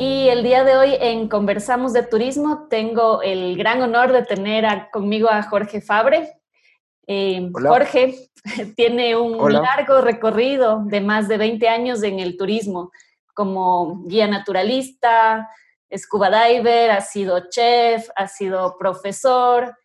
Y el día de hoy en Conversamos de Turismo tengo el gran honor de tener conmigo a Jorge Fabre. Eh, Jorge tiene un largo recorrido de más de 20 años en el turismo como guía naturalista, scuba diver, ha sido chef, ha sido profesor,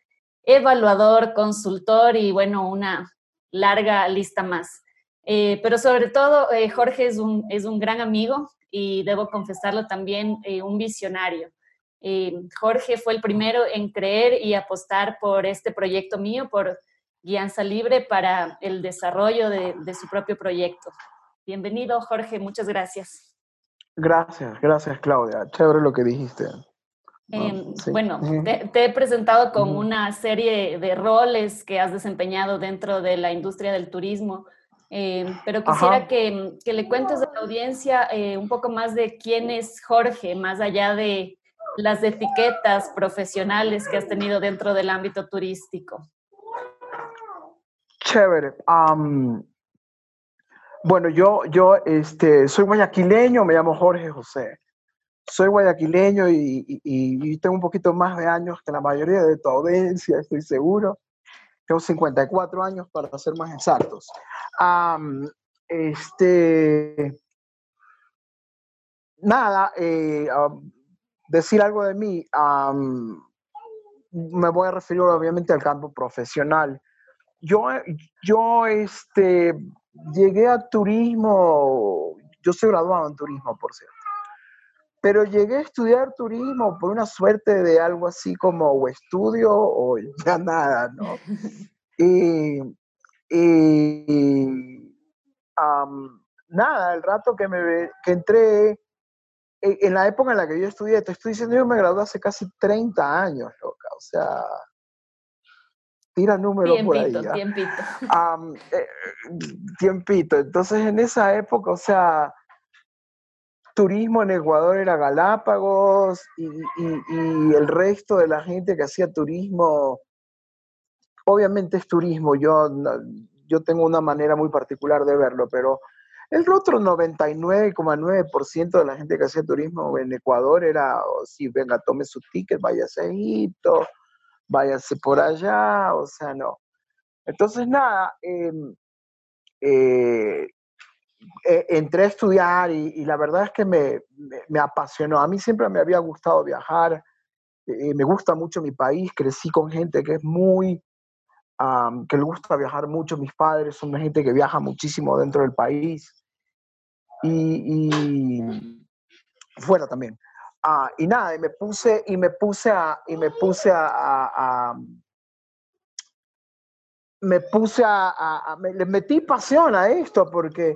evaluador, consultor y bueno, una larga lista más. Eh, pero sobre todo, eh, Jorge es un, es un gran amigo, y debo confesarlo también, eh, un visionario. Eh, Jorge fue el primero en creer y apostar por este proyecto mío, por Guianza Libre, para el desarrollo de, su propio proyecto. Bienvenido, Jorge, muchas gracias. Gracias, gracias, Claudia. Chévere lo que dijiste. Eh, bueno, te, te, he presentado con una serie de roles que has desempeñado dentro de la industria del turismo. Eh, pero quisiera que, que, le cuentes a la audiencia eh, un poco más de quién es Jorge, más allá de las etiquetas profesionales que has tenido dentro del ámbito turístico. Chévere. bueno, yo, yo este, soy guayaquileño, me llamo Jorge José. Soy guayaquileño y, y, y tengo un poquito más de años que la mayoría de tu audiencia, estoy seguro. Tengo 54 años para ser más exactos este, nada, eh, decir algo de mí, me voy a referir obviamente al campo profesional. Yo, yo este, llegué a turismo, yo soy graduado en turismo, por cierto, pero llegué a estudiar turismo por una suerte de algo así como o estudio o ya nada, ¿no? Y y nada, el rato que, me, que entré, e, en, la época en la que yo estudié, te estoy diciendo, yo me gradué hace casi 30 años, loca, o sea, tira número por ahí. Tiempito, eh, tiempito. Entonces, en esa época, o sea, turismo en Ecuador era Galápagos y, el resto de la gente que hacía turismo obviamente es turismo, yo, yo tengo una manera muy particular de verlo, pero el otro 99,9% de la gente que hacía turismo en Ecuador era, oh, sí, venga, tome su ticket, váyase a Egipto, váyase por allá, o sea, no. Entonces, nada, em, eh, eh, entré a estudiar y, la verdad es que me, me, apasionó. A mí siempre me había gustado viajar, eh, me gusta mucho mi país, crecí con gente que es muy que le gusta viajar mucho. Mis padres son gente que viaja muchísimo dentro del país y, fuera también. Ah, y nada, y me puse, y me puse a, y me puse a, me puse a, le metí pasión a esto porque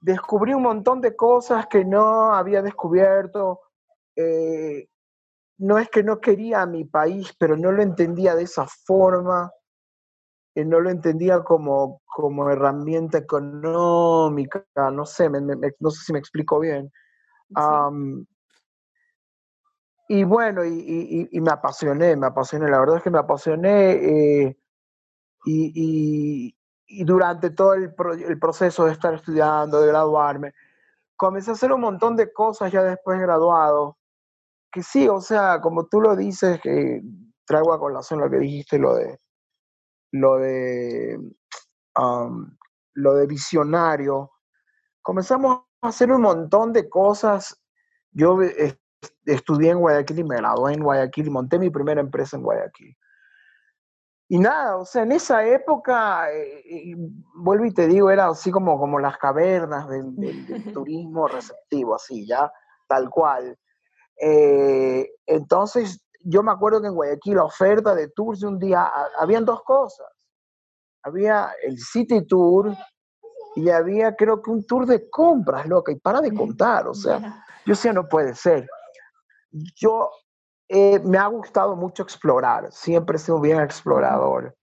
descubrí un montón de cosas que no había descubierto. Eh, no es que no quería a mi país, pero no lo entendía de esa forma no lo entendía como, como herramienta económica, no sé, no sé si me explico bien. y bueno, y, me apasioné, me apasioné, la verdad es que me apasioné eh, y, durante todo el, proceso de estar estudiando, de graduarme, comencé a hacer un montón de cosas ya después de graduado, que sí, o sea, como tú lo dices, que traigo a colación lo que dijiste, lo de lo de, lo de visionario, comenzamos a hacer un montón de cosas. Yo estudié en Guayaquil y me gradué en Guayaquil y monté mi primera empresa en Guayaquil. Y nada, o sea, en esa época, eh, vuelvo y te digo, era así como, como las cavernas del, turismo receptivo, así, ya, tal cual. Eh, entonces, yo me acuerdo que en Guayaquil la oferta de tours de un día, habían dos cosas. Había el City Tour y había creo que un tour de compras, loca, y para de contar, o sea, yo decía, no puede ser. Yo eh, me ha gustado mucho explorar, siempre he sido bien explorador.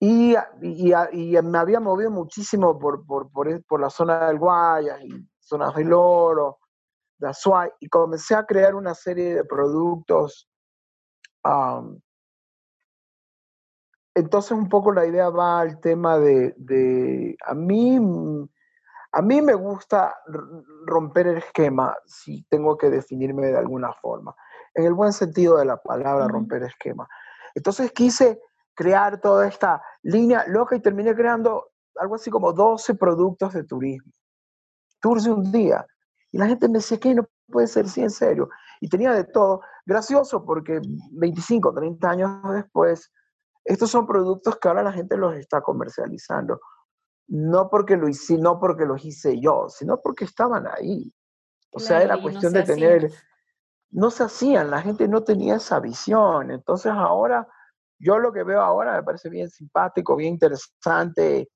Y, y, y, me había movido muchísimo por, por, por, por, la zona del Guayas y zona del Oro, de Azuay, y comencé a crear una serie de productos. entonces un poco la idea va al tema de, de, a mí, a mí me gusta romper el esquema si tengo que definirme de alguna forma, en el buen sentido de la palabra romper esquema. Entonces quise crear toda esta línea loca y terminé creando algo así como 12 productos de turismo. Tours de un día. Y la gente me decía que no puede ser sí, en serio. Y tenía de todo. Gracioso porque 25, 30 años después, estos son productos que ahora la gente los está comercializando. No porque, lo hice, no porque los hice yo, sino porque estaban ahí. O sea, era cuestión de tener... No se hacían, la gente no tenía esa visión. Entonces ahora yo lo que veo ahora me parece bien simpático, bien interesante,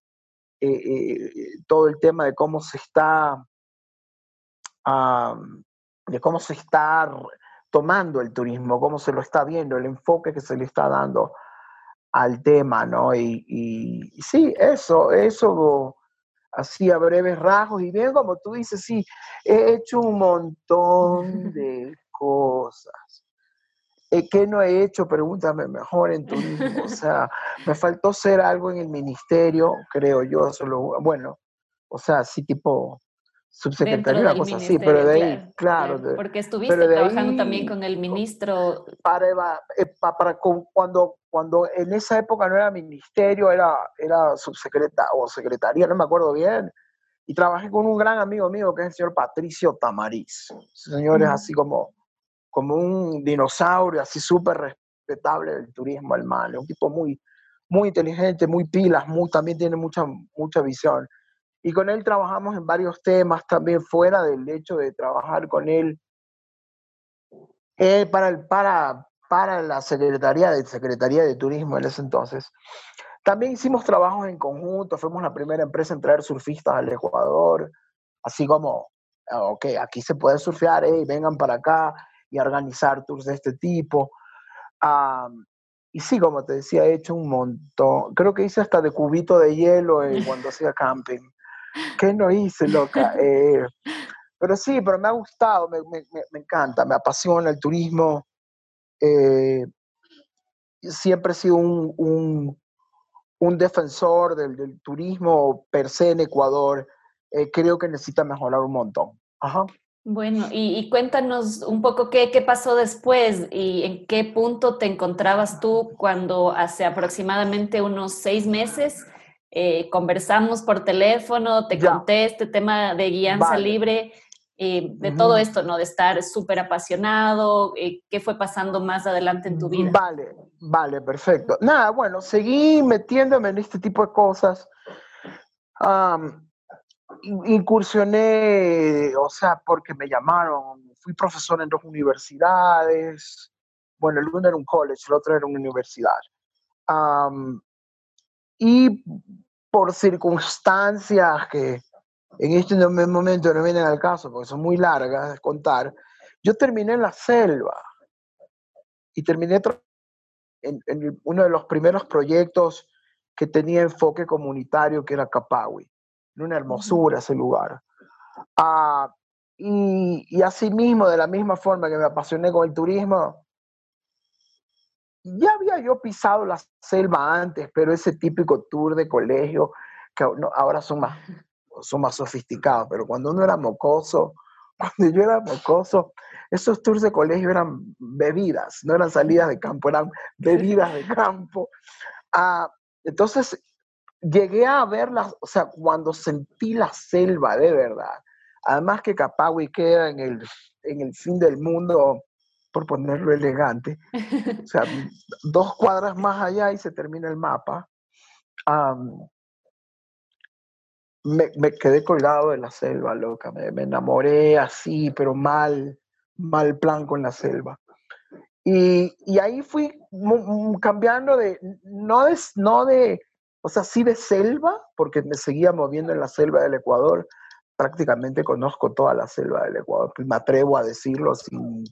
eh, eh, todo el tema de cómo se está, de cómo se está tomando el turismo, cómo se lo está viendo, el enfoque que se le está dando al tema, ¿no? Y, sí, eso, eso así a breves rasgos, y bien como tú dices, sí, he hecho un montón de cosas. Eh, ¿qué no he hecho? Pregúntame mejor en turismo. O sea, me faltó ser algo en el ministerio, creo yo, solo, bueno, o sea, sí tipo subsecretario, una cosa así, pero de ahí, claro. porque estuviste trabajando también con el ministro. Para, eh, para, cuando, cuando en esa época no era ministerio, era, era subsecretaria o secretaría, no me acuerdo bien, y trabajé con un gran amigo mío que es el señor Patricio Tamariz. Ese señor es así como como un dinosaurio, así súper respetable del turismo. Es un tipo muy, muy inteligente, muy pilas, muy, también tiene mucha, mucha visión. Y con él trabajamos en varios temas también fuera del hecho de trabajar con él eh, para, el, para, para la Secretaría de, Secretaría de Turismo en ese entonces. También hicimos trabajos en conjunto, fuimos la primera empresa en traer surfistas al Ecuador, así como, ah, ok, aquí se puede surfear, hey, vengan para acá y organizar tours de este tipo. y sí, como te decía, he hecho un montón. Creo que hice hasta de cubito de hielo cuando hacía camping. ¿Qué no hice, loca? Eh, pero sí, pero me ha gustado, me, me, me encanta, me apasiona el turismo. Eh, siempre he sido un, un, un defensor del, del, turismo per se en Ecuador. Eh, creo que necesita mejorar un montón. Ajá. Bueno, y, cuéntanos un poco qué, qué, pasó después y en qué punto te encontrabas tú cuando hace aproximadamente unos seis meses eh, conversamos por teléfono, te conté este tema de guianza libre, eh, de todo esto, ¿no? De estar súper apasionado, eh, qué fue pasando más adelante en tu vida. Vale, vale, perfecto. Nada, bueno, seguí metiéndome en este tipo de cosas incursioné, o sea, porque me llamaron, fui profesor en dos universidades, bueno, el uno era un college, el otro era una universidad. y por circunstancias que en este momento no vienen al caso, porque son muy largas de contar, yo terminé en la selva y terminé en, en uno de los primeros proyectos que tenía enfoque comunitario, que era Capawi una hermosura ese lugar. Ah, y, y asimismo, de la misma forma que me apasioné con el turismo, ya había yo pisado la selva antes, pero ese típico tour de colegio, que ahora son más, son más sofisticados, pero cuando uno era mocoso, cuando yo era mocoso, esos tours de colegio eran bebidas, no eran salidas de campo, eran bebidas de campo. Ah, entonces, llegué a verla, o sea, cuando sentí la selva de verdad. Además que Capagui queda en el, en el fin del mundo, por ponerlo elegante. O sea, dos cuadras más allá y se termina el mapa. me, me, quedé colgado de la selva, loca. Me, me, enamoré así, pero mal, mal plan con la selva. Y, y ahí fui cambiando de, no de, no de o sea, sí de selva, porque me seguía moviendo en la selva del Ecuador. Prácticamente conozco toda la selva del Ecuador, pues me atrevo a decirlo sin,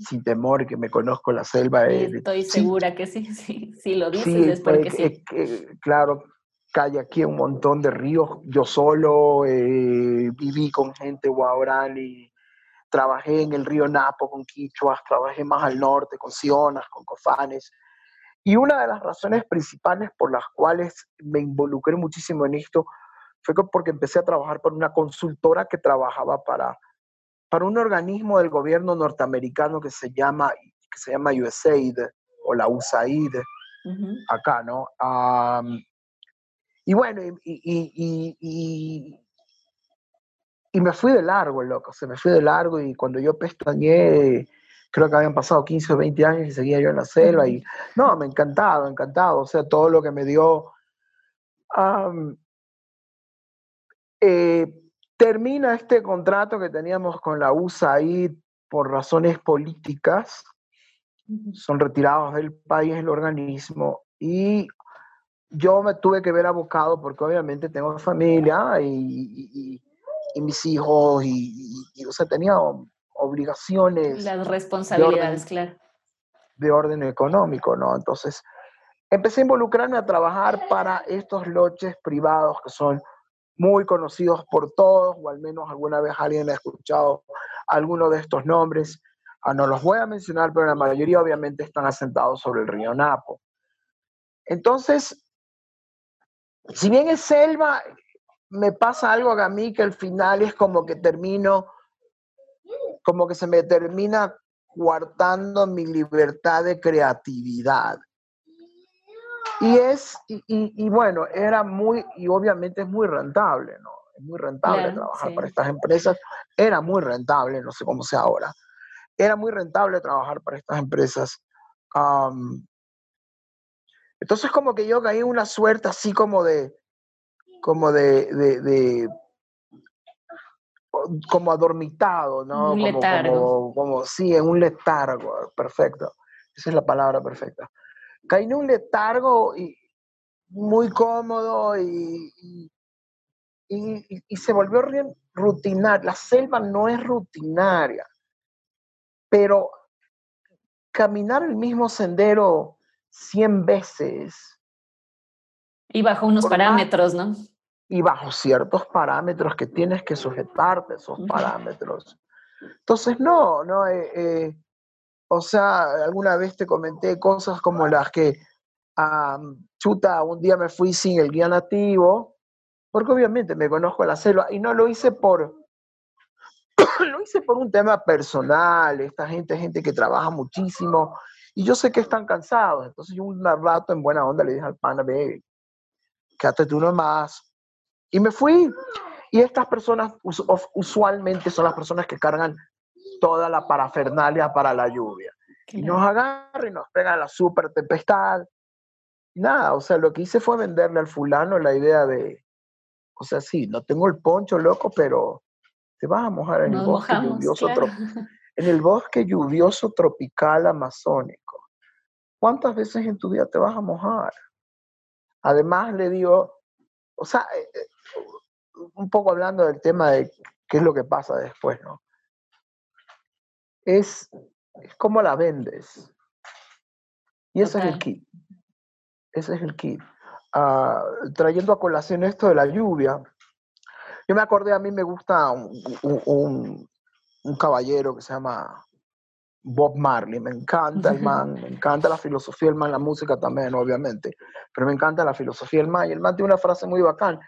sin temor, que me conozco la selva. estoy segura que sí, sí, sí lo dices es porque sí. claro, calle aquí un montón de ríos, yo solo eh, viví con gente guaurani, trabajé en el río Napo con quichuas, trabajé más al norte con sionas, con cofanes, y una de las razones principales por las cuales me involucré muchísimo en esto fue porque empecé a trabajar para una consultora que trabajaba para, para un organismo del gobierno norteamericano que se llama, que se llama USAID o la USAID, acá, ¿no? y bueno, y, y, y, me fui de largo, loco, se me fui de largo y cuando yo pestañé creo que habían pasado 15 o 20 años y seguía yo en la selva y no, me encantado, encantado, o sea, todo lo que me dio... Eh, termina este contrato que teníamos con la USAID por razones políticas, son retirados del país el organismo y yo me tuve que ver abocado porque obviamente tengo familia y, y mis hijos y, o sea, tenía obligaciones. Las responsabilidades, claro. De orden económico, ¿no? Entonces, empecé a involucrarme a trabajar para estos loches privados que son muy conocidos por todos, o al menos alguna vez alguien ha escuchado alguno de estos nombres. Ah, no los voy a mencionar, pero la mayoría obviamente están asentados sobre el río Napo. Entonces, si bien es selva, me pasa algo a mí que al final es como que termino como que se me termina coartando mi libertad de creatividad. Y es, y, bueno, era muy, y obviamente es muy rentable, ¿no? Es muy rentable trabajar para estas empresas. Era muy rentable, no sé cómo sea ahora. Era muy rentable trabajar para estas empresas. entonces como que yo caí en una suerte así como de, como de, de como adormitado, ¿no? Un letargo. Como, sí, en un letargo, perfecto. Esa es la palabra perfecta. Caí en un letargo y, muy cómodo y, y, y, se volvió rutinario. La selva no es rutinaria, pero caminar el mismo sendero 100 veces. Y bajo unos parámetros, ¿no? Y bajo ciertos parámetros que tienes que sujetarte esos parámetros. Entonces, no, no, eh, eh, o sea, alguna vez te comenté cosas como las que, chuta, un día me fui sin el guía nativo, porque obviamente me conozco la selva y no lo hice por, lo hice por un tema personal, esta gente es gente que trabaja muchísimo y yo sé que están cansados, entonces yo un rato en buena onda le dije al pana, ve, quédate tú nomás, y me fui. Y estas personas usualmente son las personas que cargan toda la parafernalia para la lluvia. Y nos agarran y nos pegan la super tempestad. Nada, o sea, lo que hice fue venderle al fulano la idea de, o sea, sí, no tengo el poncho loco, pero te vas a mojar en el bosque lluvioso en el bosque lluvioso tropical amazónico. ¿Cuántas veces en tu vida te vas a mojar? Además le digo, o sea, eh, eh, un poco hablando del tema de qué es lo que pasa después, ¿no? Es, es cómo la vendes. Y ese es el kit. Ese es el kit. Ah, trayendo a colación esto de la lluvia, yo me acordé, a mí me gusta un, un caballero que se llama Bob Marley, me encanta el man, me encanta la filosofía del man, la música también, obviamente, pero me encanta la filosofía del man, y el man tiene una frase muy bacán.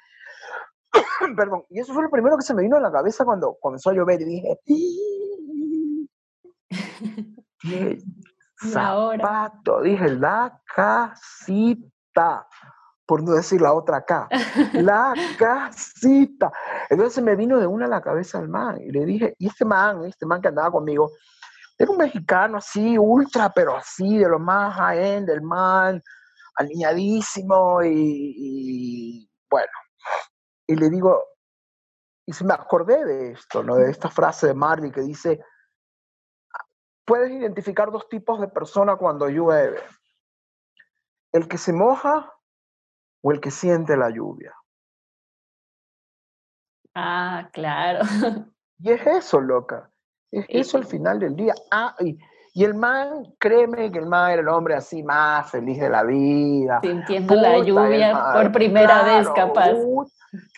Perdón, y eso fue lo primero que se me vino a la cabeza cuando comenzó a llover y dije, zapato, dije, la casita, por no decir la otra acá, la casita. Entonces se me vino de una a la cabeza el man, y le dije, y este man, este man que andaba conmigo, era un mexicano así, ultra, pero así, de lo más high-end, del man, alineadísimo y, bueno. Y le digo, y se me acordé de esto, ¿no? De esta frase de Marley que dice, puedes identificar dos tipos de personas cuando llueve. El que se moja o el que siente la lluvia. Ah, claro. Y es eso, loca. Es eso al final del día. Ah, y, Y el man, créeme que el man era el hombre así más feliz de la vida. Sintiendo la lluvia por primera vez, capaz.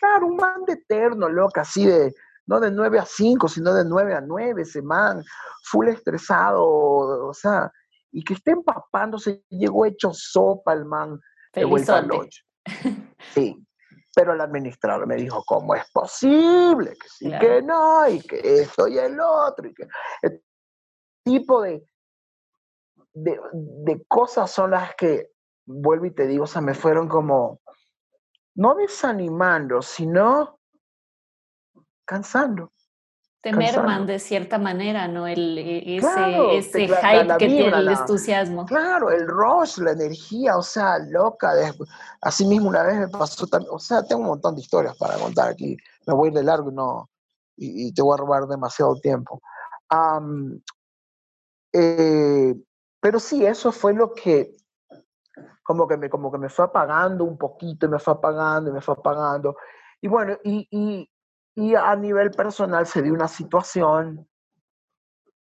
claro, un man de eterno, loca, así de, no de 9 a 5, sino de 9 a 9, ese man, full estresado, o sea, y que esté empapándose, llegó hecho sopa el man de vuelta al Sí, pero el administrador me dijo, ¿cómo es posible? Que sí, que no, y que esto y el otro, y que tipo de, de, cosas son las que, vuelvo y te digo, o sea, me fueron como, no desanimando, sino cansando. Te merman de cierta manera, ¿no? El, e, ese, ese hype que tiene el entusiasmo. Claro, el rush, la energía, o sea, loca. así mismo una vez me pasó también, o sea, tengo un montón de historias para contar aquí. Me voy a ir de largo y, no, y, te voy a robar demasiado tiempo. Eh, pero sí, eso fue lo que como que me, como que me fue apagando un poquito, y me fue apagando, y me fue apagando. Y bueno, y, y, y a nivel personal se dio una situación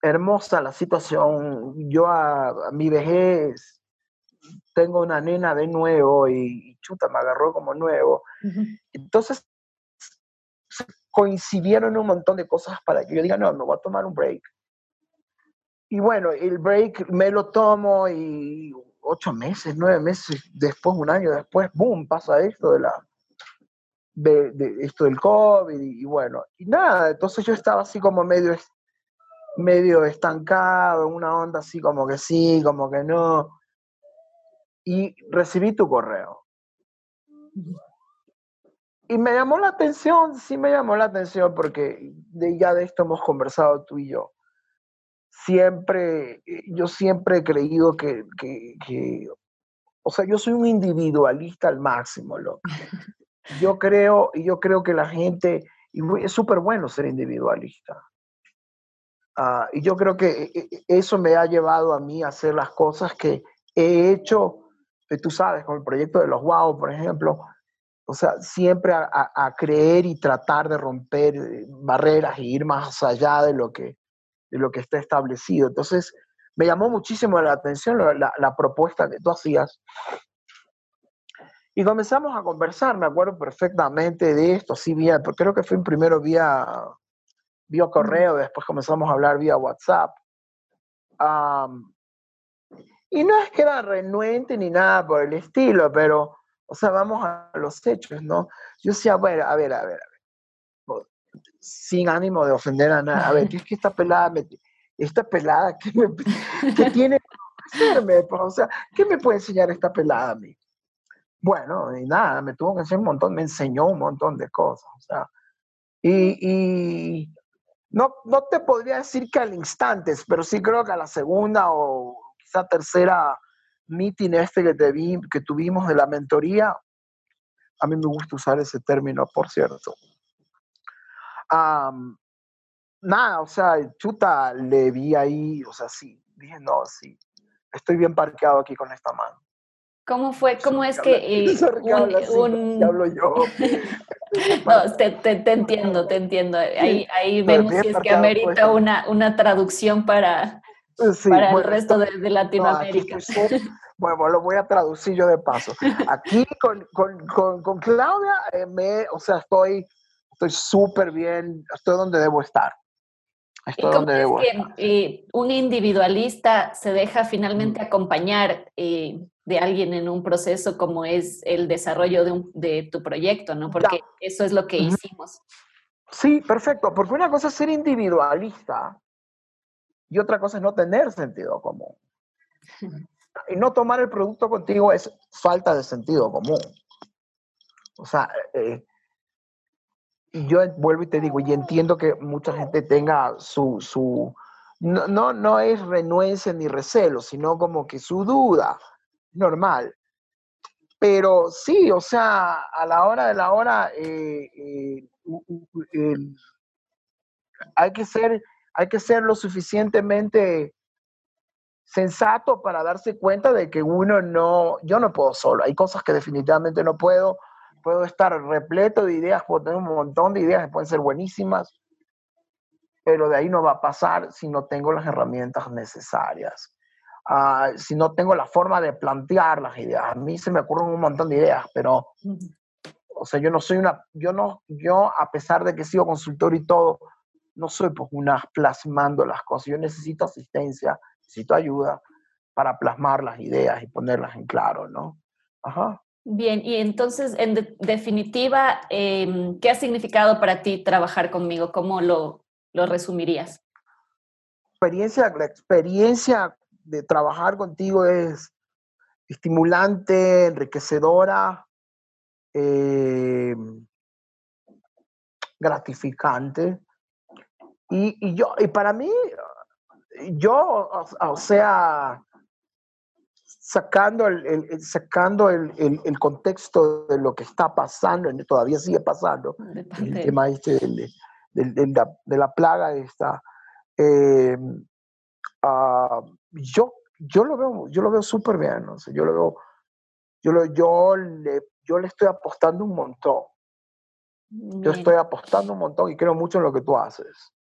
hermosa, la situación, yo a, mi vejez tengo una nena de nuevo y, chuta, me agarró como nuevo. Entonces coincidieron un montón de cosas para que yo diga, no, me voy a tomar un break y bueno, el break me lo tomo y ocho meses, nueve meses después, un año después, boom, pasa esto de la de, esto del COVID y, bueno, y nada, entonces yo estaba así como medio medio estancado, una onda así como que sí, como que no. Y recibí tu correo. Y me llamó la atención, sí me llamó la atención porque ya de esto hemos conversado tú y yo siempre, eh, yo siempre he creído que, o sea, yo soy un individualista al máximo, loco. Yo creo, yo creo que la gente, y es súper bueno ser individualista. Ah, y yo creo que eh, eh, eso me ha llevado a mí a hacer las cosas que he hecho, tú sabes, con el proyecto de los WOW, por ejemplo, o sea, siempre a, a creer y tratar de romper barreras y ir más allá de lo que, de lo que está establecido. Entonces, me llamó muchísimo la atención la, propuesta que tú hacías. Y comenzamos a conversar, me acuerdo perfectamente de esto, sí, vía, creo que fue primero vía, vía correo, después comenzamos a hablar vía WhatsApp. y no es que era renuente ni nada por el estilo, pero, o sea, vamos a los hechos, ¿no? Yo decía, bueno, a ver, a ver, sin ánimo de ofender a nada. A ver, es que esta pelada, esta pelada, ¿qué, me, tiene que pues, O sea, ¿qué me puede enseñar esta pelada a mí? Bueno, y nada, me tuvo que enseñar un montón, me enseñó un montón de cosas. O sea, y, no, no te podría decir que al instante, pero sí creo que a la segunda o quizá tercera meeting este que, te vi, que tuvimos de la mentoría, a mí me gusta usar ese término, por cierto nada, o sea, chuta, le vi ahí, o sea, sí, dije, no, sí, estoy bien parqueado aquí con esta mano. ¿Cómo fue? ¿Cómo es que eh, un, hablo yo? no, te, te, entiendo, te entiendo. Ahí, ahí vemos si es que amerita pues. una, una traducción para, para el resto de, de Latinoamérica. bueno, lo voy a traducir yo de paso. Aquí con, con, con, con Claudia, eh, me, o sea, estoy estoy súper bien, estoy donde debo estar. Estoy donde debo estar. Eh, un individualista se deja finalmente acompañar eh, de alguien en un proceso como es el desarrollo de, de tu proyecto, ¿no? Porque eso es lo que hicimos. Sí, perfecto, porque una cosa es ser individualista y otra cosa es no tener sentido común. Y no tomar el producto contigo es falta de sentido común. O sea, eh, yo vuelvo y te digo, y entiendo que mucha gente tenga su, su no, no, no es renuencia ni recelo, sino como que su duda, normal. Pero sí, o sea, a la hora de la hora eh, eh, hay, que ser, hay que ser lo suficientemente sensato para darse cuenta de que uno no, yo no puedo solo, hay cosas que definitivamente no puedo, puedo estar repleto de ideas, puedo tener un montón de ideas que pueden ser buenísimas, pero de ahí no va a pasar si no tengo las herramientas necesarias. Ah, si no tengo la forma de plantear las ideas. A mí se me ocurren un montón de ideas, pero, o sea, yo no soy una, yo no, yo a pesar de que sigo consultor y todo, no soy pues una plasmando las cosas. Yo necesito asistencia, necesito ayuda para plasmar las ideas y ponerlas en claro, ¿no? Ajá. Bien, y entonces, en definitiva, em, ¿qué ha significado para ti trabajar conmigo? ¿Cómo lo, lo resumirías? Experiencia, la experiencia de trabajar contigo es estimulante, enriquecedora, em, gratificante. Y, yo, y para mí, yo, o sea, sacando el, sacando el, el, contexto de lo que está pasando, todavía sigue pasando, el tema este de, la, de, la, plaga esta, eh, uh, yo, yo lo veo, yo lo veo súper bien, ¿no? yo lo veo, yo, lo, yo, le, yo le estoy apostando un montón. Yo estoy apostando un montón y creo mucho en lo que tú haces.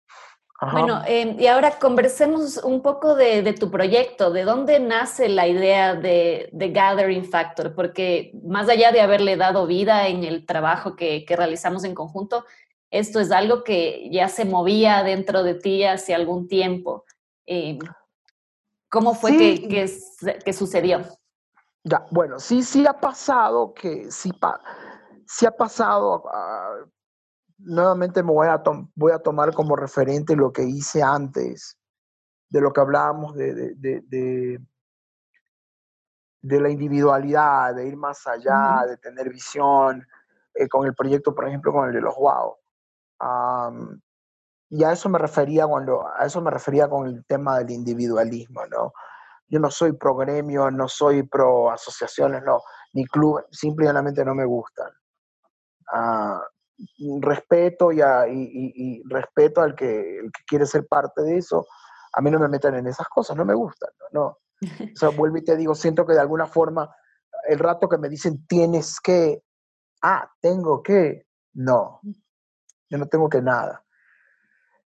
Bueno, em, y ahora conversemos un poco de, tu proyecto, de dónde nace la idea de, Gathering Factor, porque más allá de haberle dado vida en el trabajo que, realizamos en conjunto, esto es algo que ya se movía dentro de ti hace algún tiempo. Em, ¿Cómo fue que, que, sucedió? Ya, bueno, sí, sí ha pasado que sí, sí ha pasado. Uh, nuevamente me voy a, voy a tomar como referente lo que hice antes, de lo que hablábamos de, de, de, de, la individualidad, de ir más allá, de tener visión, eh, con el proyecto, por ejemplo, con el de los wow. y a eso me refería cuando, a eso me refería con el tema del individualismo, ¿no? Yo no soy pro gremio, no soy pro asociaciones, no, ni club, simplemente no me gustan. Uh, respeto y, respeto al que, el que quiere ser parte de eso, a mí no me meten en esas cosas, no me gustan, ¿no? O sea, vuelvo y te digo, siento que de alguna forma, el rato que me dicen tienes que, ah, tengo que, no, yo no tengo que nada.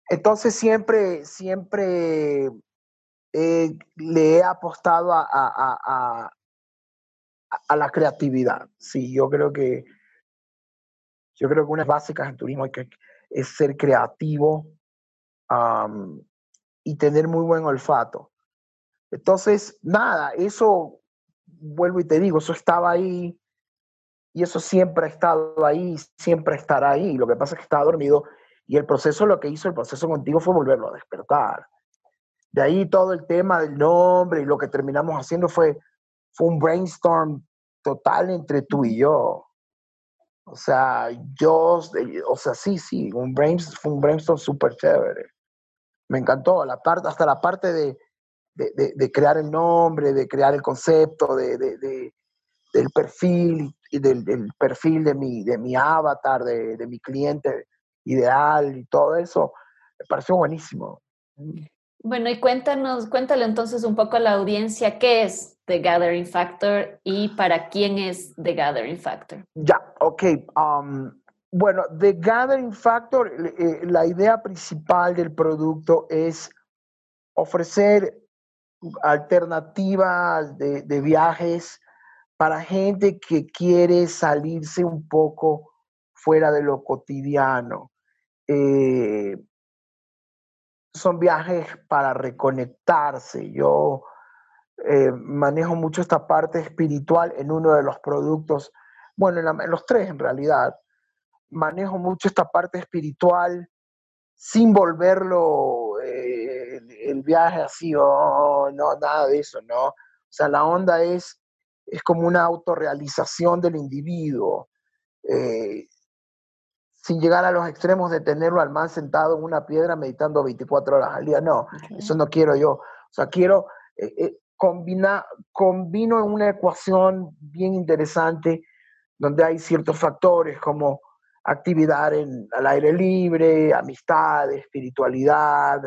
Entonces siempre, siempre le he apostado a, a, la creatividad. Sí, yo creo que yo creo que una básicas en turismo es ser creativo y tener muy buen olfato. Entonces, nada, eso, vuelvo y te digo, eso estaba ahí y eso siempre ha estado ahí, siempre estará ahí. Lo que pasa es que estaba dormido y el proceso, lo que hizo el proceso contigo fue volverlo a despertar. De ahí todo el tema del nombre y lo que terminamos haciendo fue, fue un brainstorm total entre tú y yo. O sea, yo, o sea, sí, sí, un brainstorm, fue un brainstorm súper chévere. Me encantó, la parte, hasta la parte de, de, de, crear el nombre, de crear el concepto, de, del perfil y del, del, perfil de mi, de mi avatar, de, mi cliente ideal y todo eso, me pareció buenísimo. Bueno, y cuéntanos, cuéntale entonces un poco a la audiencia qué es The Gathering Factor y para quién es The Gathering Factor. Ya, ok. Um, bueno, The Gathering Factor, eh, la idea principal del producto es ofrecer alternativas de, viajes para gente que quiere salirse un poco fuera de lo cotidiano. Eh, son viajes para reconectarse. Yo eh, manejo mucho esta parte espiritual en uno de los productos, bueno, en, los tres en realidad. Manejo mucho esta parte espiritual sin volverlo eh, el viaje así, oh, no, nada de eso, ¿no? O sea, la onda es, es como una autorrealización del individuo. Eh, sin llegar a los extremos de tenerlo al man sentado en una piedra meditando 24 horas al día. No, eso no quiero yo. O sea, quiero eh, eh, combinar, combino en una ecuación bien interesante donde hay ciertos factores como actividad en, al aire libre, amistad, espiritualidad.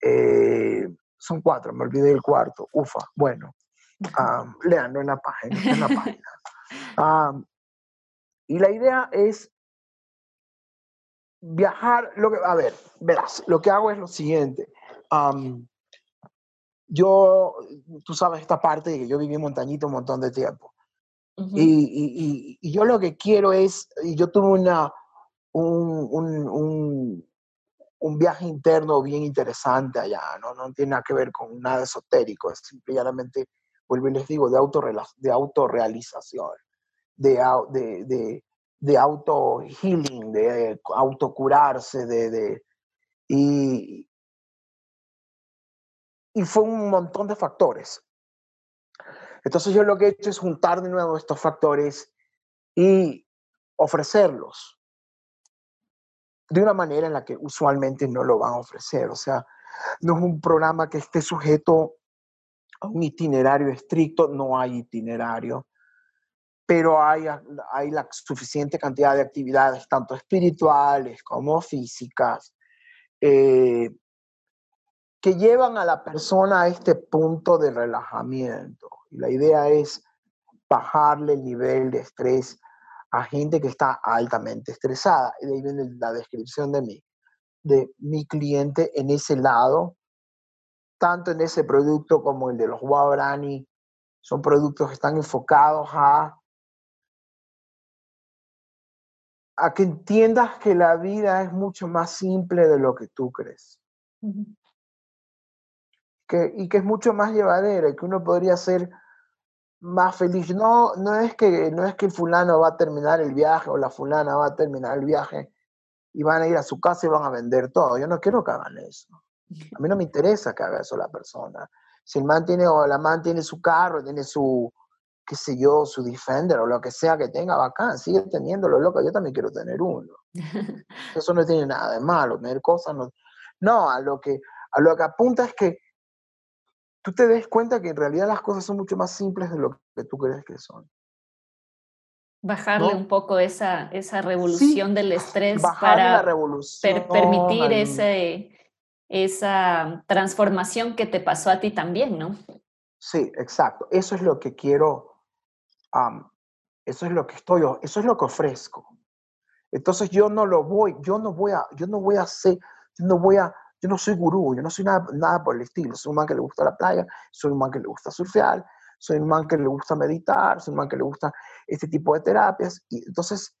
Eh, son cuatro, me olvidé del cuarto. Ufa, bueno, um, leanlo en la página. En la página. y la idea es viajar, lo que, a ver, verás, lo que hago es lo siguiente. yo, tú sabes esta parte de que yo viví en Montañita un montón de tiempo. y, y, yo lo que quiero es, y yo tuve una, un, un, un, viaje interno bien interesante allá, ¿no? no tiene nada que ver con nada esotérico, es simplemente, vuelvo y les digo, de, de autorrealización, de, de, de, de auto healing, de autocurarse, de, de y, y fue un montón de factores. Entonces yo lo que he hecho es juntar de nuevo estos factores y ofrecerlos de una manera en la que usualmente no lo van a ofrecer. O sea, no es un programa que esté sujeto a un itinerario estricto, no hay itinerario pero hay, hay la suficiente cantidad de actividades, tanto espirituales como físicas, eh, que llevan a la persona a este punto de relajamiento. Y la idea es bajarle el nivel de estrés a gente que está altamente estresada. Y de ahí viene la descripción de mí, de mi cliente en ese lado, tanto en ese producto como el de los Guarani. Son productos que están enfocados a a que entiendas que la vida es mucho más simple de lo que tú crees. que, y que es mucho más llevadera y que uno podría ser más feliz. No, no, es que, no es que el fulano va a terminar el viaje o la fulana va a terminar el viaje y van a ir a su casa y van a vender todo. Yo no quiero que hagan eso. A mí no me interesa que haga eso la persona. Si el man tiene o la man tiene su carro, tiene su, qué sé yo, su Defender o lo que sea que tenga, bacán, sigue teniéndolo, loco, yo también quiero tener uno. Eso no tiene nada de malo, tener cosas no... No, a lo que, a lo que apunta es que tú te des cuenta que en realidad las cosas son mucho más simples de lo que tú crees que son. Bajarle un poco esa, esa revolución del estrés para permitir ese, esa transformación que te pasó a ti también, ¿no? Sí, exacto. Eso es lo que quiero eso es lo que estoy, eso es lo que ofrezco. Entonces yo no lo voy, yo no voy a, yo no voy a hacer, yo no voy a, yo no soy gurú, yo no soy nada, nada por el estilo. Soy un man que le gusta la playa, soy un man que le gusta surfear, soy un man que le gusta meditar, soy un man que le gusta este tipo de terapias. Y entonces,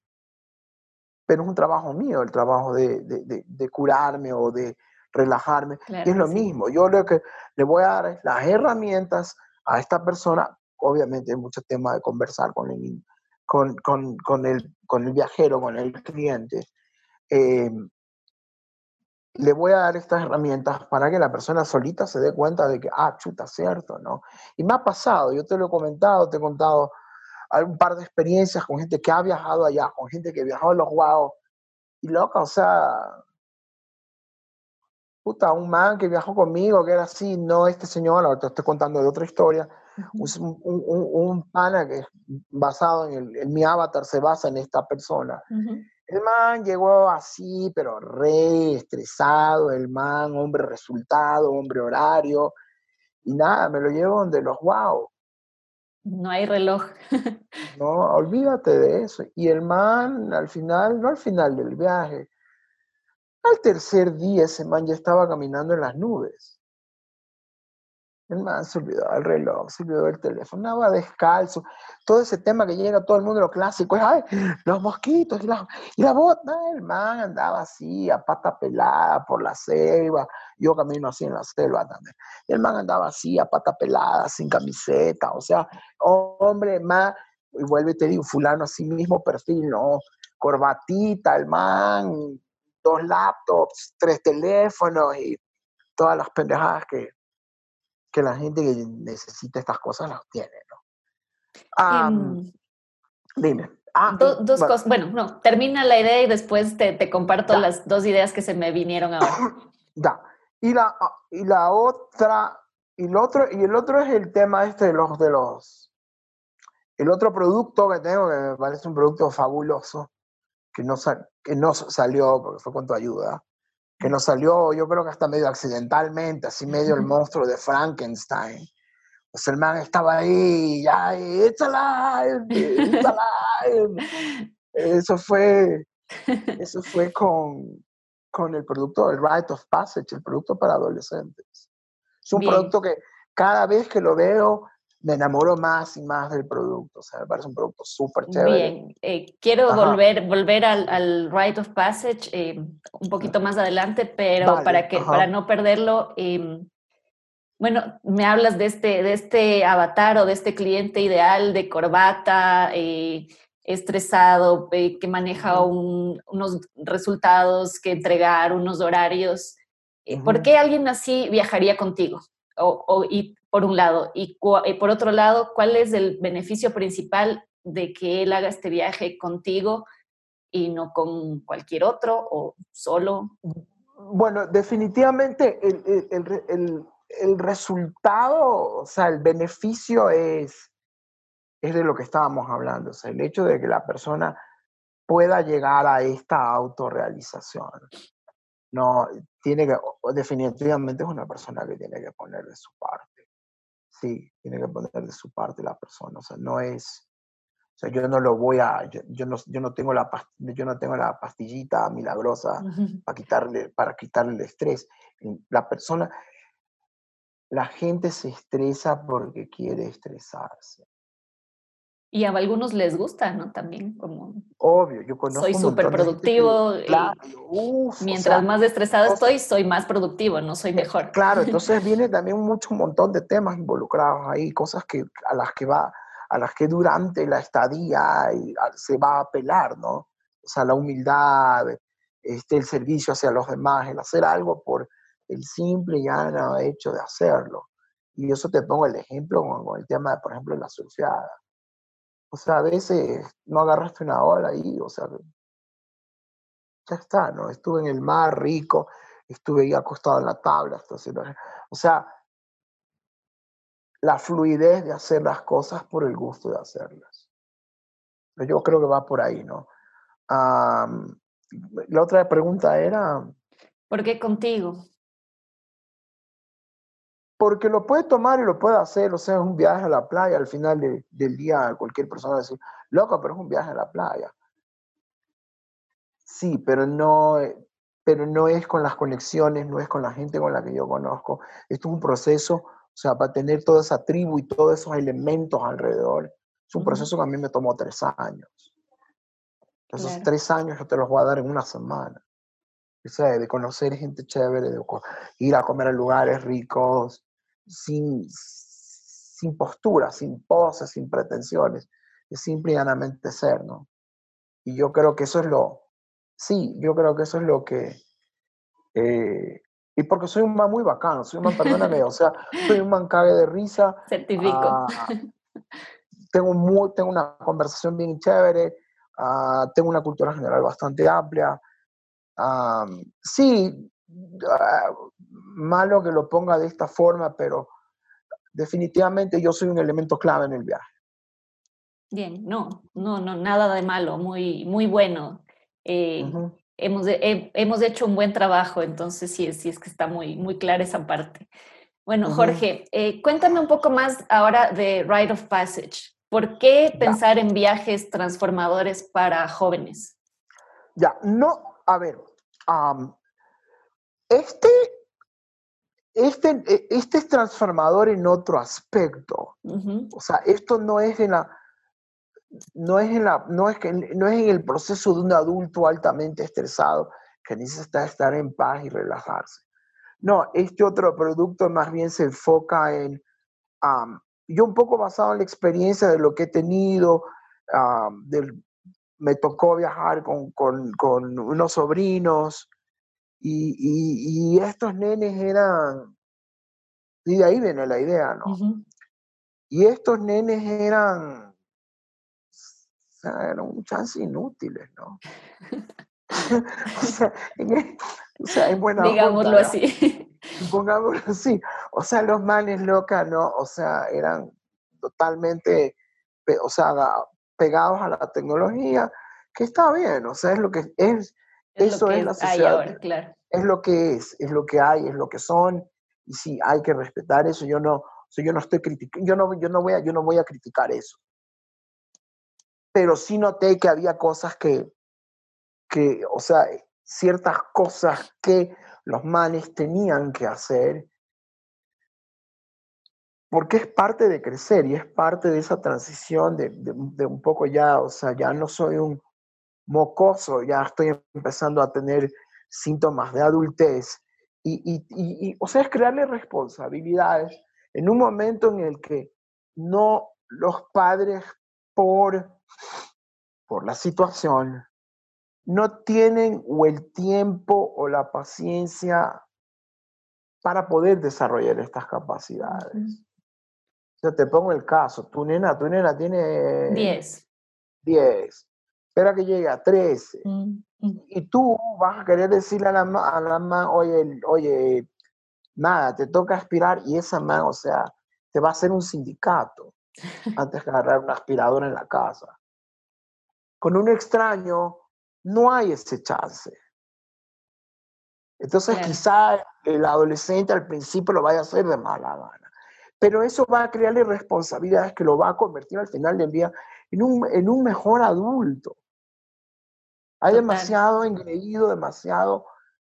pero es un trabajo mío, el trabajo de, de, de, curarme o de relajarme. y es lo mismo. Yo lo que le voy a dar es las herramientas a esta persona obviamente hay mucho tema de conversar con el, con, con, con el, con el viajero, con el cliente. Em, le voy a dar estas herramientas para que la persona solita se dé cuenta de que, ah, chuta, cierto, ¿no? Y me ha pasado, yo te lo he comentado, te he contado un par de experiencias con gente que ha viajado allá, con gente que viajó a los guau, y loca, o sea, puta, un man que viajó conmigo, que era así, no este señor, ahora te estoy contando de otra historia, un, un, pana que basado en, el, mi avatar se basa en esta persona. El man llegó así, pero re estresado, el man, hombre resultado, hombre horario, y nada, me lo llevo donde los wow. No hay reloj. no, olvídate de eso. Y el man, al final, no al final del viaje, al tercer día ese man ya estaba caminando en las nubes. El man se olvidó el reloj, se olvidó el teléfono, andaba descalzo. Todo ese tema que llega a todo el mundo, lo clásico, es ay, los mosquitos y la, y la bota. El man andaba así, a pata pelada por la selva. Yo camino así en la selva también. el man andaba así, a pata pelada, sin camiseta. O sea, hombre, más, y vuelve te digo, fulano así mismo perfil, ¿no? Corbatita, el man, dos laptops, tres teléfonos y todas las pendejadas que que la gente que necesita estas cosas las tiene, ¿no? Em, dime. Ah, dos cosas. Bueno, no, termina la idea y después te, te comparto las dos ideas que se me vinieron ahora. Ya. Y la, ah, y la otra, y el otro, y el otro es el tema este de los, de los, el otro producto que tengo, que me parece un producto fabuloso, que no, que no salió porque fue con tu ayuda, que nos salió, yo creo que hasta medio accidentalmente, así medio el monstruo de Frankenstein. Pues el man estaba ahí, ya, it's alive, it's alive. Eso fue, Eso fue con, con el producto, el Rite of Passage, el producto para adolescentes. Es un producto que cada vez que lo veo me enamoro más y más del producto. O sea, me parece un producto súper chévere. Bien, eh, quiero volver, volver al, al Rite of Passage eh, un poquito más adelante, pero para, que, para no perderlo, em, bueno, me hablas de este, de este avatar o de este cliente ideal de corbata, eh, estresado, que maneja unos resultados que entregar, unos horarios. ¿Por qué alguien así viajaría contigo? O, y por un lado. Y, por otro lado, ¿cuál es el beneficio principal de que él haga este viaje contigo y no con cualquier otro o solo? Bueno, definitivamente el, resultado, o sea, el beneficio es, es de lo que estábamos hablando, o sea, el hecho de que la persona pueda llegar a esta autorrealización. No, tiene que, definitivamente es una persona que tiene que poner de su parte sí, tiene que poner de su parte la persona. O sea, no es, o sea, yo no lo voy a, yo, no, yo, no, tengo la, yo no tengo la pastillita milagrosa para, quitarle, para quitarle el estrés. La persona, la gente se estresa porque quiere estresarse. Y a algunos les gusta, ¿no? También como... Obvio, yo conozco... Soy súper productivo. mientras más estresado estoy, soy más productivo, no soy mejor. Claro, entonces viene también mucho un montón de temas involucrados ahí, cosas que, a las que va, a las que durante la estadía se va a apelar, ¿no? O sea, la humildad, este, el servicio hacia los demás, el hacer algo por el simple y llano hecho de hacerlo. Y eso te pongo el ejemplo con, el tema, de, por ejemplo, de la surfeada o sea, a veces no agarraste una ola ahí, o sea, ya está, ¿no? Estuve en el mar rico, estuve ahí acostado en la tabla, o sea, la fluidez de hacer las cosas por el gusto de hacerlas. Yo creo que va por ahí, ¿no? la otra pregunta era... ¿Por qué contigo? Porque lo puede tomar y lo puede hacer, o sea, es un viaje a la playa, al final del día cualquier persona va a decir, loco, pero es un viaje a la playa. Sí, pero no, pero no es con las conexiones, no es con la gente con la que yo conozco. Esto es un proceso, o sea, para tener toda esa tribu y todos esos elementos alrededor, es un proceso que a mí me tomó tres años. Esos tres años yo te los voy a dar en una semana. O sea, de conocer gente chévere, de ir a comer a lugares ricos, sin, sin postura, sin poses, sin pretensiones, es simple y llanamente ser, ¿no? Y yo creo que eso es lo, sí, yo creo que eso es lo que, eh, y porque soy un man muy bacano, soy un man, perdóname, o sea, soy un man cague de risa. Certifico. Ah, tengo, muy, tengo una conversación bien chévere, ah, tengo una cultura general bastante amplia. sí, ah, malo que lo ponga de esta forma, pero definitivamente yo soy un elemento clave en el viaje. Bien, no, no, no, nada de malo, muy, muy bueno. Eh, hemos, hemos hecho un buen trabajo, entonces sí, sí es que está muy, muy clara esa parte. Bueno, Jorge, eh, cuéntame un poco más ahora de Rite of Passage. ¿Por qué pensar en viajes transformadores para jóvenes? Ya, no, a ver, este este, e, este es transformador en otro aspecto. O sea, esto no es en la, no es en la, no es que, no es en el proceso de un adulto altamente estresado que necesita estar en paz y relajarse. No, este otro producto más bien se enfoca en, yo un poco basado en la experiencia de lo que he tenido, me tocó viajar con, con, con unos sobrinos, y, y, estos nenes eran, y de ahí viene la idea, ¿no? Y estos nenes eran, eran un chance inútiles, ¿no? o, sea, en, o sea, buena Digámoslo así. Pongámoslo así. O sea, los manes locas, ¿no? O sea, eran totalmente, o sea, pegados a la tecnología, que está bien, o sea, es lo que es, eso es la sociedad. claro. Es lo que es, es lo que hay, es lo que son, y sí, hay que respetar eso. Yo no, yo no estoy criticando, yo no, yo, no voy a, yo no voy a criticar eso. Pero sí noté que había cosas que, que, o sea, ciertas cosas que los manes tenían que hacer, porque es parte de crecer y es parte de esa transición de, de, un poco ya, o sea, ya no soy un mocoso, ya estoy empezando a tener síntomas de adultez. Y, y, y, o sea, es crearle responsabilidades en un momento en el que no los padres por, por la situación no tienen o el tiempo o la paciencia para poder desarrollar estas capacidades. Yo te pongo el caso, tu nena, tu nena tiene 10. 10. Espera que llegue a 13. Mm, mm. Y tú vas a querer decirle a la mamá, oye, oye, nada, te toca aspirar y esa mamá, o sea, te va a hacer un sindicato antes de agarrar una aspiradora en la casa. Con un extraño no hay ese chance. Entonces quizá el adolescente al principio lo vaya a hacer de mala gana, pero eso va a crearle responsabilidades que lo va a convertir al final del día en un, en un mejor adulto. Hay demasiado engreído, demasiado,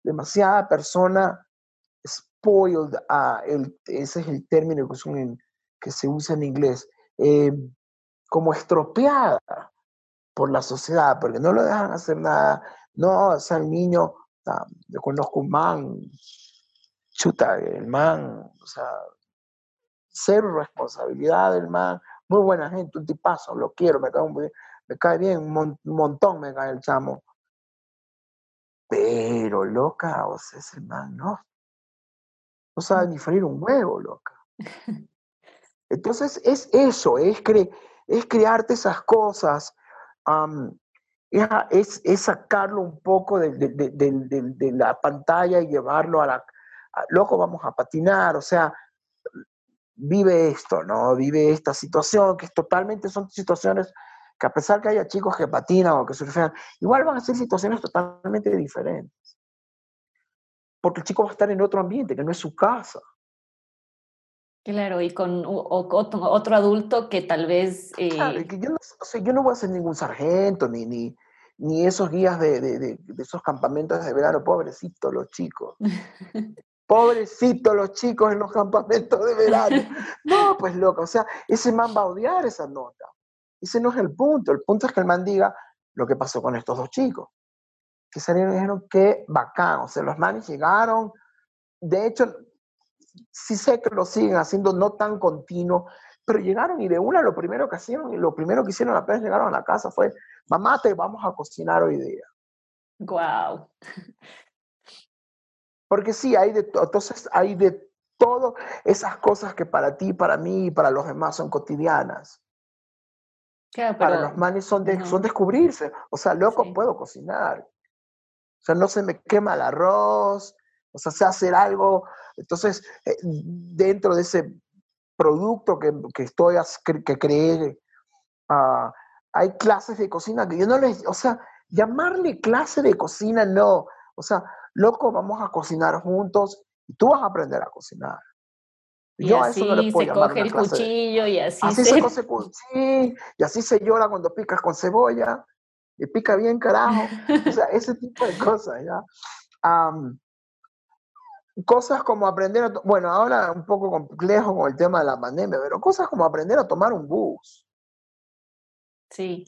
demasiada persona spoiled, uh, el, ese es el término que, que se usa en inglés, eh, como estropeada por la sociedad, porque no lo dejan hacer nada. No, o sea, el niño, yo conozco un man, chuta, el man, o sea, cero responsabilidad del man, muy buena gente, un tipazo, lo quiero, me cae, me cae bien, un, montón me cae el chamo. Pero loca, o sea, ese man no. No sabe ni freír un huevo, loca. Entonces es eso, es, cre es crearte esas cosas es, es, sacarlo un poco de, de, de, la pantalla y llevarlo a la... loco, vamos a patinar, o sea, vive esto, ¿no? Vive esta situación, que es totalmente, son situaciones que a pesar que haya chicos que patinan o que surfean, igual van a ser situaciones totalmente diferentes. Porque el chico va a estar en otro ambiente, que no es su casa. Claro, y con otro, adulto que tal vez... Claro, eh que yo, no, yo no voy a ser ningún sargento, ni, ni, ni esos guías de, de, de, esos campamentos de verano, pobrecitos los chicos. Pobrecitos los chicos en los campamentos de verano. No, pues loco, o sea, ese man va a odiar esa nota. Ese no es el punto. El punto es que el man diga lo que pasó con estos dos chicos. Que salieron y dijeron que bacán. O sea, los manes llegaron. De hecho, sí sé que lo siguen haciendo no tan continuo, pero llegaron y de una lo primero que hicieron, lo primero que hicieron apenas llegaron a la casa fue, mamá, te vamos a cocinar hoy día. Wow. Porque sí, hay de entonces hay de todo esas cosas que para ti, para mí y para los demás son cotidianas. Para los manes son, de, son descubrirse. O sea, loco, puedo cocinar. O sea, no se me quema el arroz, o sea, sé hacer algo. Entonces, eh, dentro de ese producto que, que estoy, que creé, uh, hay clases de cocina que yo no les, o sea, llamarle clase de cocina, no. O sea, loco, vamos a cocinar juntos y tú vas a aprender a cocinar. Y yo así a eso no le puedo se coge el cuchillo y así, así se... se cuchillo y así se llora cuando picas con cebolla y pica bien carajo. o sea, ese tipo de cosas, ¿ya? cosas como aprender a, bueno, ahora un poco complejo con el tema de la pandemia, pero cosas como aprender a tomar un bus. Sí.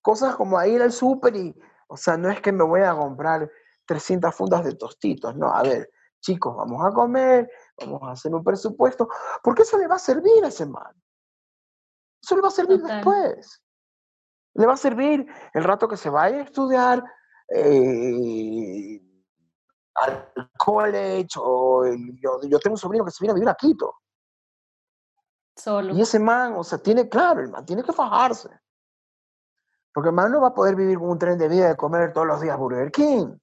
Cosas como ir al súper y, o sea, no es que me voy a comprar 300 fundas de tostitos, no, a ver, chicos, vamos a comer, vamos a hacer un presupuesto, porque eso le va a servir a ese man. Eso le va a servir después. Le va a servir el rato que se vaya a estudiar, eh, al college o yo, yo, tengo un sobrino que se viene a vivir a Quito. Solo. Y ese man, o sea, tiene, claro, el man tiene que fajarse. Porque el man no va a poder vivir con un tren de vida de comer todos los días Burger King.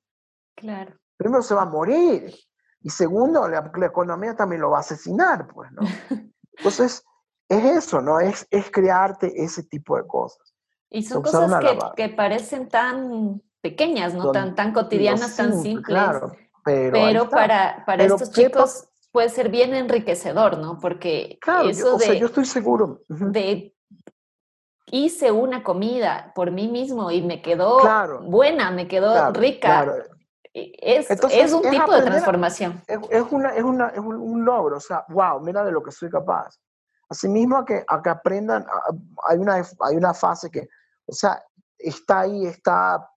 Claro. Primero se va a morir. Y segundo, la, economía también lo va a asesinar, pues, ¿no? Entonces, es eso, ¿no? Es, es crearte ese tipo de cosas. Y son cosas que, que, parecen tan pequeñas, no tan, tan cotidianas, tan simples. Claro, pero, para, para estos chicos puede ser bien enriquecedor, ¿no? Porque claro, eso yo, de, yo estoy seguro. De hice una comida por mí mismo y me quedó buena, me quedó rica. Es, es, un tipo de transformación. es, una, es, una, es un, logro, o sea, wow, mira de lo que soy capaz. Asimismo, a que, a que aprendan, hay una, hay una fase que, o sea, está ahí, está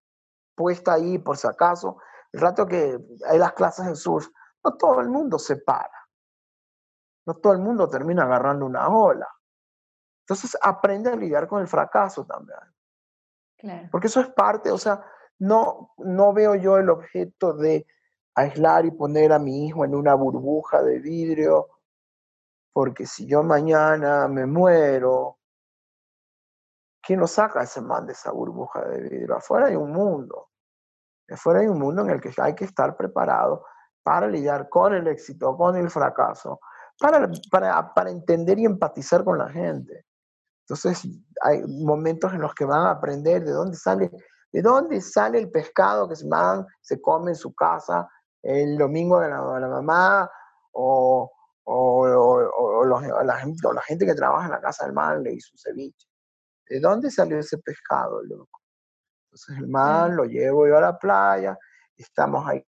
puesta ahí por si acaso. El rato que hay las clases en surf, no todo el mundo se para. No todo el mundo termina agarrando una ola. Entonces aprende a lidiar con el fracaso también. Porque eso es parte, o sea, no, no veo yo el objeto de aislar y poner a mi hijo en una burbuja de vidrio, porque si yo mañana me muero, ¿quién lo saca ese man de esa burbuja de vidrio? Afuera hay un mundo. Afuera hay un mundo en el que hay que estar preparado para lidiar con el éxito, con el fracaso, para, para, para entender y empatizar con la gente. Entonces, hay momentos en los que van a aprender de dónde sale, de dónde sale el pescado que se, man, se come en su casa el domingo de la, mamá o, o, o, la gente, la gente que trabaja en la casa del man le hizo ceviche. ¿De dónde salió ese pescado, loco? Entonces el man lo llevo yo a la playa, estamos ahí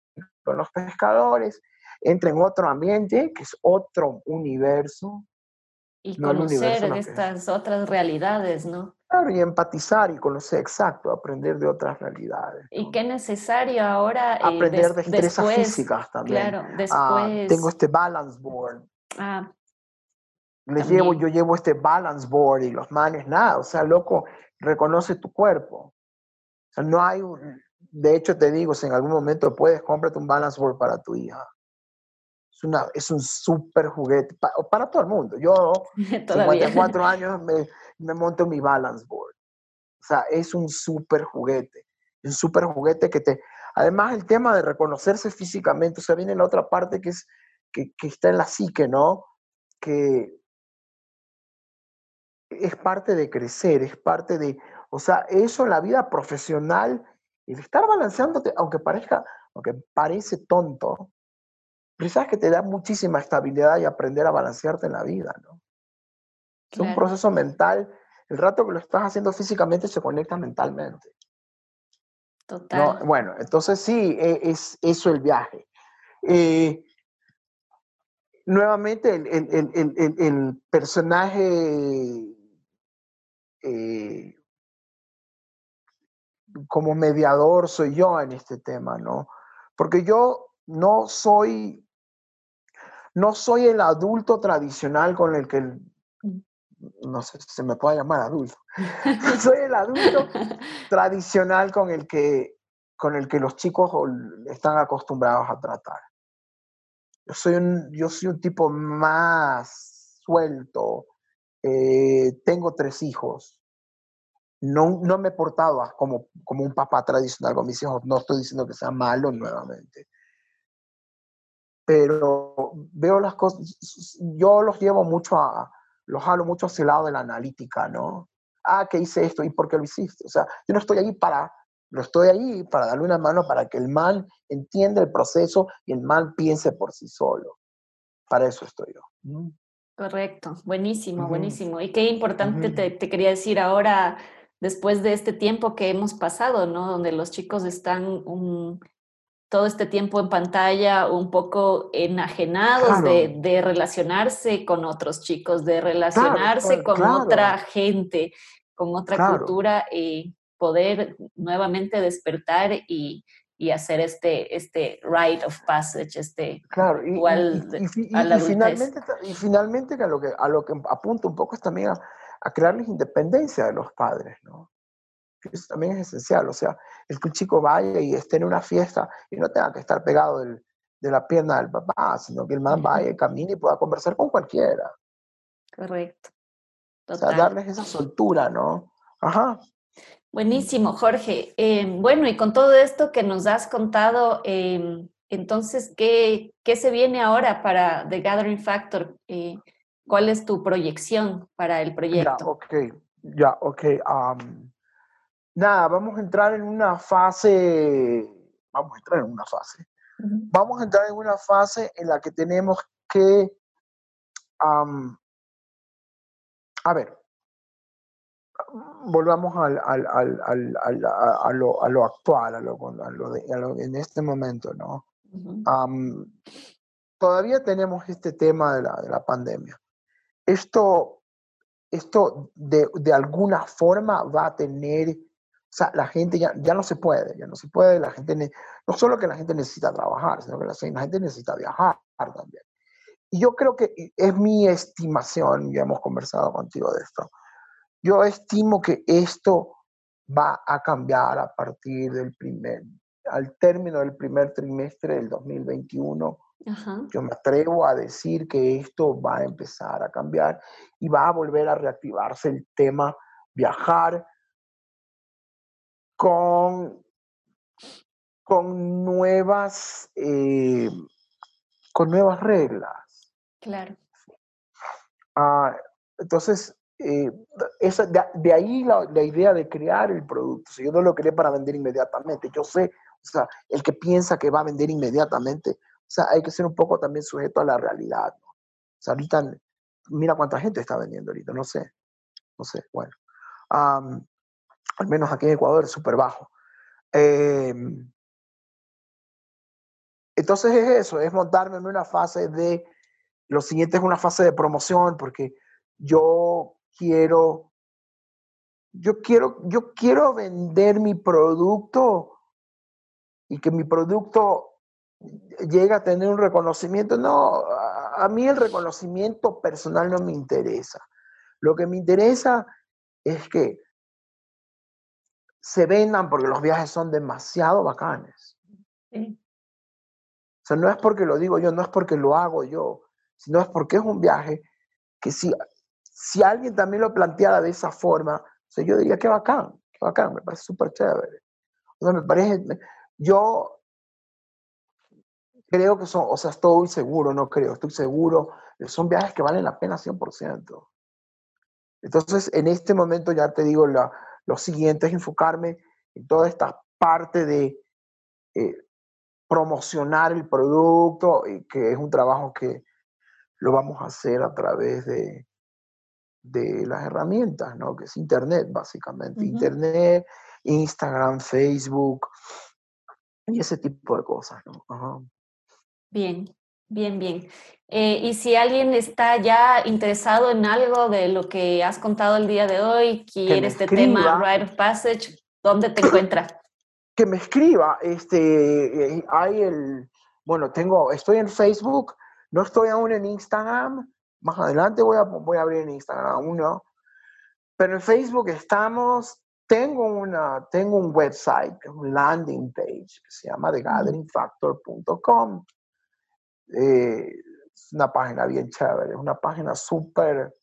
con los pescadores, entra en otro ambiente, que es otro universo. Y conocer estas otras realidades, ¿no? Claro, y empatizar y conocer, exacto, aprender de otras realidades. Y qué necesario ahora. Eh, aprender de destrezas físicas también. Claro, ah, después. tengo este balance board. Ah. Les llevo, yo llevo este balance board y los manes, nada, o sea, loco, reconoce tu cuerpo. O sea, no hay un, de hecho te digo, si en algún momento puedes, cómprate un balance board para tu hija. Es, una, es un súper juguete para, todo el mundo. Yo, 54 años, me, me monto mi balance board. O sea, es un súper juguete. Un súper juguete que te... Además, el tema de reconocerse físicamente, o sea, viene la otra parte que, es, que, que está en la psique, ¿no? Que es parte de crecer, es parte de, o sea, eso en la vida profesional, el estar balanceándote, aunque parezca, aunque parece tonto, sabes que te da muchísima estabilidad y aprender a balancearte en la vida, ¿no? Es un proceso mental. El rato que lo estás haciendo físicamente se conecta mentalmente. Total. Bueno, entonces sí, e, es eso el viaje. Eh, nuevamente, el, el, el, el personaje eh, como mediador soy yo en este tema, ¿no? Porque yo no soy, no soy el adulto tradicional con el que, no sé si se me puede llamar adulto, soy el adulto tradicional con el que, con el que los chicos están acostumbrados a tratar. Yo soy un, yo soy un tipo más suelto, eh, tengo tres hijos, no, no me he portado como, como un papá tradicional con mis hijos, no estoy diciendo que sea malo nuevamente, pero veo las cosas, yo los llevo mucho a, los jalo mucho hacia el lado de la analítica, ¿no? Ah, que hice esto y por qué lo hiciste. O sea, yo no estoy ahí para, lo estoy ahí para darle una mano para que el man entienda el proceso y el man piense por sí solo. Para eso estoy yo. Correcto, buenísimo, buenísimo. Y qué importante te, te, quería decir ahora, después de este tiempo que hemos pasado, ¿no? Donde los chicos están todo este tiempo en pantalla un poco enajenados de, relacionarse con otros chicos, de relacionarse con otra gente, con otra cultura y poder nuevamente despertar y, hacer este, este rite of passage, este claro, igual y, finalmente, y finalmente a lo que, a lo que apunto un poco es también a, a crearles independencia de los padres, ¿no? Eso también es esencial, o sea, el que un chico vaya y esté en una fiesta y no tenga que estar pegado del, de la pierna del papá, sino que el man vaya, camine y pueda conversar con cualquiera. Correcto. O sea, darles esa soltura, ¿no? Ajá. Buenísimo, Jorge. Em, bueno, y con todo esto que nos has contado, em, entonces, ¿qué, ¿qué, se viene ahora para The Gathering Factor? Eh, ¿Cuál es tu proyección para el proyecto? Ya, ok, ya, ok. Nada, vamos a entrar en una fase, vamos a entrar en una fase. Vamos a entrar en una fase en la que tenemos que, a ver, volvamos al, al, al, a, lo, a, lo, actual, a lo, de, en este momento, ¿no? todavía tenemos este tema de la, de la pandemia. Esto, esto de, de, alguna forma va a tener, o sea, la gente ya, ya no se puede, ya no se puede, la gente, no solo que la gente necesita trabajar, sino que la, la gente necesita viajar también. Y yo creo que es mi estimación, ya hemos conversado contigo de esto, yo estimo que esto va a cambiar a partir del primer, al término del primer trimestre del 2021. Yo me atrevo a decir que esto va a empezar a cambiar y va a volver a reactivarse el tema viajar con, con nuevas eh, con nuevas reglas. Claro. Ah, entonces, eh, esa, de, ahí la, idea de crear el producto. yo no lo quería para vender inmediatamente. Yo sé, o sea, el que piensa que va a vender inmediatamente, o sea, hay que ser un poco también sujeto a la realidad. ¿no? O sea, ahorita, mira cuánta gente está vendiendo ahorita, no sé, no sé, bueno. Al menos aquí en Ecuador es súper bajo. Em, entonces es eso, es montarme en una fase de, lo siguiente es una fase de promoción, porque yo quiero, yo quiero, yo quiero vender mi producto y que mi producto llegue a tener un reconocimiento. No, a, mí el reconocimiento personal no me interesa. Lo que me interesa es que se vendan porque los viajes son demasiado bacanes. O sea, no es porque lo digo yo, no es porque lo hago yo, sino es porque es un viaje que si si alguien también lo planteara de esa forma, o yo diría, qué bacán, qué bacán, me parece súper chévere. O sea, me parece, yo creo que son, o sea, estoy seguro, no creo, estoy seguro, son viajes que valen la pena 100%. Entonces, en este momento ya te digo, la, lo siguiente es enfocarme en toda esta parte de eh, promocionar el producto, y que es un trabajo que lo vamos a hacer a través de, de las herramientas, ¿no? Que es Internet, básicamente. Internet, Instagram, Facebook y ese tipo de cosas, ¿no? Bien, bien, bien. Eh, y si alguien está ya interesado en algo de lo que has contado el día de hoy, quiere este tema Rite of Passage, ¿dónde te encuentras? Que me escriba, este, eh, hay el, bueno, tengo, estoy en Facebook, no estoy aún en Instagram, más adelante voy a, voy a abrir en Instagram uno. Pero en Facebook estamos, tengo, una, tengo un website, un landing page que se llama thegatheringfactor.com. Eh, es una página bien chévere, es una página súper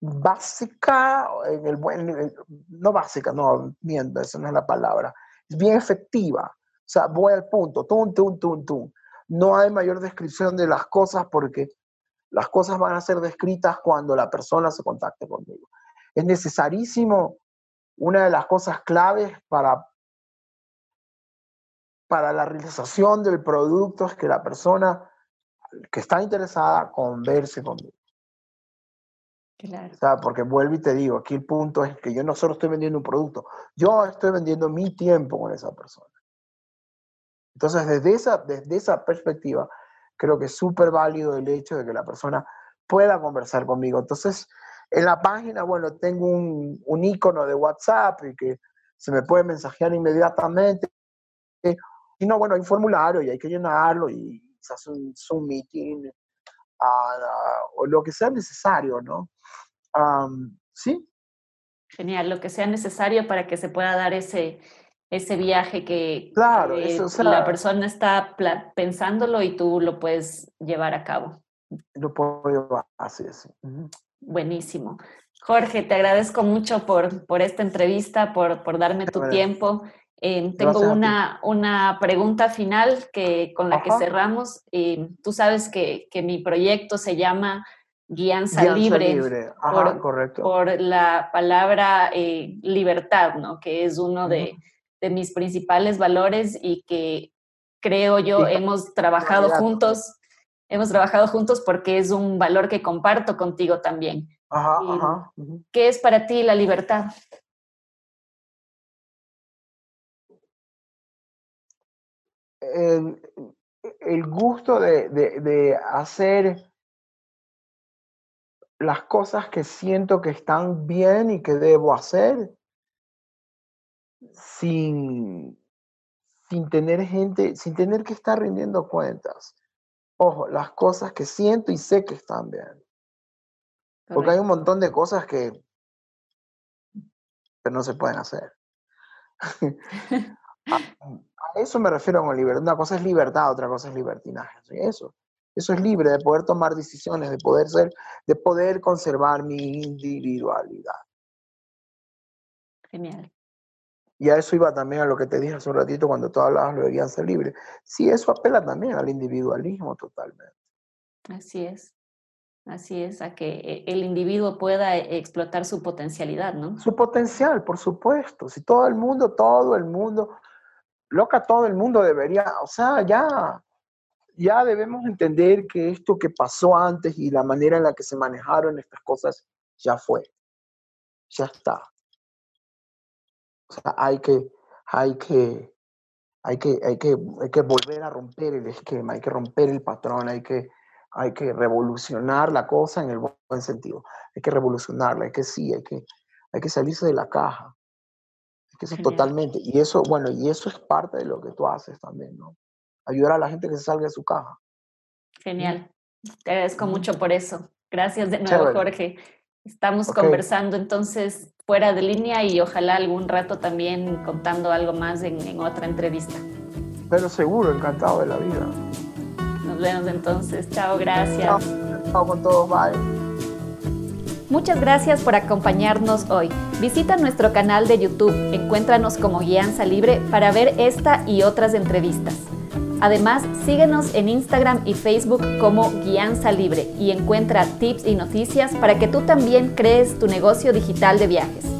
básica, en el buen, no básica, no, miento, esa no es la palabra, es bien efectiva. O sea, voy al punto, tum, tum, tum, tum. No hay mayor descripción de las cosas porque las cosas van a ser descritas cuando la persona se contacte conmigo. Es necesarísimo, una de las cosas claves para, para la realización del producto es que la persona que está interesada converse conmigo. Claro. porque vuelvo y te digo, aquí el punto es que yo no solo estoy vendiendo un producto, yo estoy vendiendo mi tiempo con esa persona. Entonces, desde esa, desde esa perspectiva, creo que es súper válido el hecho de que la persona pueda conversar conmigo. Entonces, en la página, bueno, tengo un, un icono de WhatsApp y que se me puede mensajear inmediatamente. Y no, bueno, hay un formulario y hay que llenarlo y se hace un Zoom meeting o lo que sea necesario, ¿no? sí. Genial, lo que sea necesario para que se pueda dar ese, ese viaje que, claro, la persona está pensándolo y tú lo puedes llevar a cabo. Lo puedo llevar, así es. Buenísimo. Jorge, te agradezco mucho por, por esta entrevista, por, por darme tu tiempo. Eh, tengo una, una pregunta final que, con la que cerramos. Eh, tú sabes que, que, mi proyecto se llama Guianza, Libre, por, correcto. por la palabra eh, libertad, ¿no? que es uno de, de mis principales valores y que creo yo hemos trabajado juntos, hemos trabajado juntos porque es un valor que comparto contigo también. Ajá, ajá. ¿Qué es para ti la libertad? El, gusto de, hacer las cosas que siento que están bien y que debo hacer sin, sin tener gente, sin tener que estar rindiendo cuentas. Ojo, las cosas que siento y sé que están bien. Porque hay un montón de cosas que, que no se pueden hacer. eso me refiero con libertad. Una cosa es libertad, otra cosa es libertinaje. Eso, eso es libre de poder tomar decisiones, de poder ser, de poder conservar mi individualidad. Genial. Y a eso iba también a lo que te dije hace un ratito cuando tú hablabas lo de ser libre. Sí, eso apela también al individualismo totalmente. Así es. Así es, a que eh, el individuo pueda explotar su potencialidad, ¿no? Su potencial, por supuesto. Si todo el mundo, todo el mundo, loca, todo el mundo debería, o sea, ya, ya debemos entender que esto que pasó antes y la manera en la que se manejaron estas cosas ya fue, ya está. O sea, hay que, hay que, hay que, hay que, hay que volver a romper el esquema, hay que romper el patrón, hay que, hay que revolucionar la cosa en el buen sentido. Hay que revolucionarla, hay que sí, hay que, hay que salirse de la caja. Que eso totalmente. Y eso, bueno, y eso es parte de lo que tú haces también, ¿no? Ayudar a la gente que se salga de su caja. Genial. Te agradezco mucho por eso. Gracias de nuevo, Jorge. Estamos conversando entonces fuera de línea y ojalá algún rato también contando algo más en, otra entrevista. Pero seguro, encantado de la vida. Nos vemos entonces. Chao, gracias. Chao, chao con todos. Bye. Muchas gracias por acompañarnos hoy. Visita nuestro canal de YouTube, encuéntranos como Guianza Libre para ver esta y otras entrevistas. Además, síguenos en Instagram y Facebook como Guianza Libre y encuentra tips y noticias para que tú también crees tu negocio digital de viajes.